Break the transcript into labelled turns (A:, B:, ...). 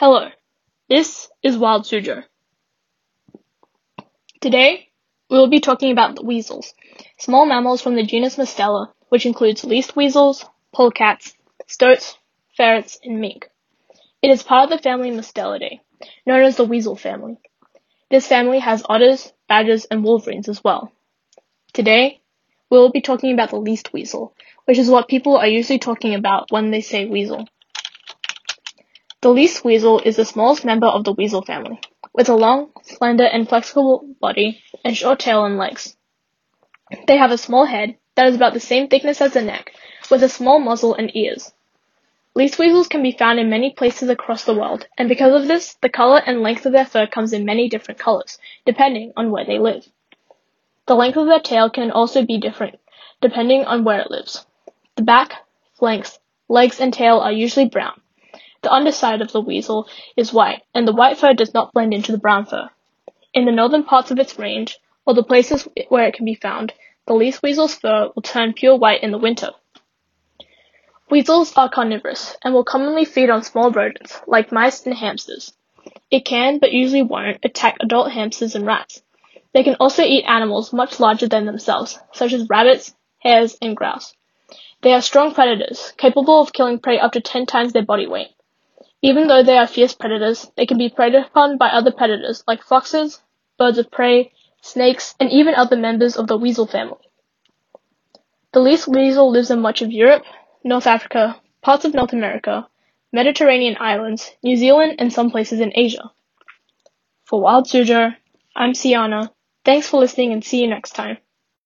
A: Hello, this is Wild Suzhou. Today, we will be talking about the weasels, small mammals from the genus Mustela, which includes least weasels, polecats, stoats, ferrets, and mink. It is part of the family Mustelidae, known as the weasel family. This family has otters, badgers, and wolverines as well. Today, we will be talking about the least weasel, which is what people are usually talking about when they say weasel. The least weasel is the smallest member of the weasel family, with a long, slender, and flexible body and short tail and legs. They have a small head that is about the same thickness as the neck, with a small muzzle and ears. Least weasels can be found in many places across the world, and because of this, the color and length of their fur comes in many different colors, depending on where they live. The length of their tail can also be different, depending on where it lives. The back, flanks, legs, and tail are usually brown, the underside of the weasel is white, and the white fur does not blend into the brown fur. In the northern parts of its range, or the places where it can be found, the least weasel's fur will turn pure white in the winter. Weasels are carnivorous and will commonly feed on small rodents, like mice and hamsters. It can, but usually won't, attack adult hamsters and rats. They can also eat animals much larger than themselves, such as rabbits, hares, and grouse. They are strong predators, capable of killing prey up to 10 times their body weight. Even though they are fierce predators, they can be preyed upon by other predators like foxes, birds of prey, snakes, and even other members of the weasel family. The least weasel lives in much of Europe, North Africa, parts of North America, Mediterranean islands, New Zealand, and some places in Asia. For Wild Suzhou, I'm Siana. Thanks for listening and see you next time.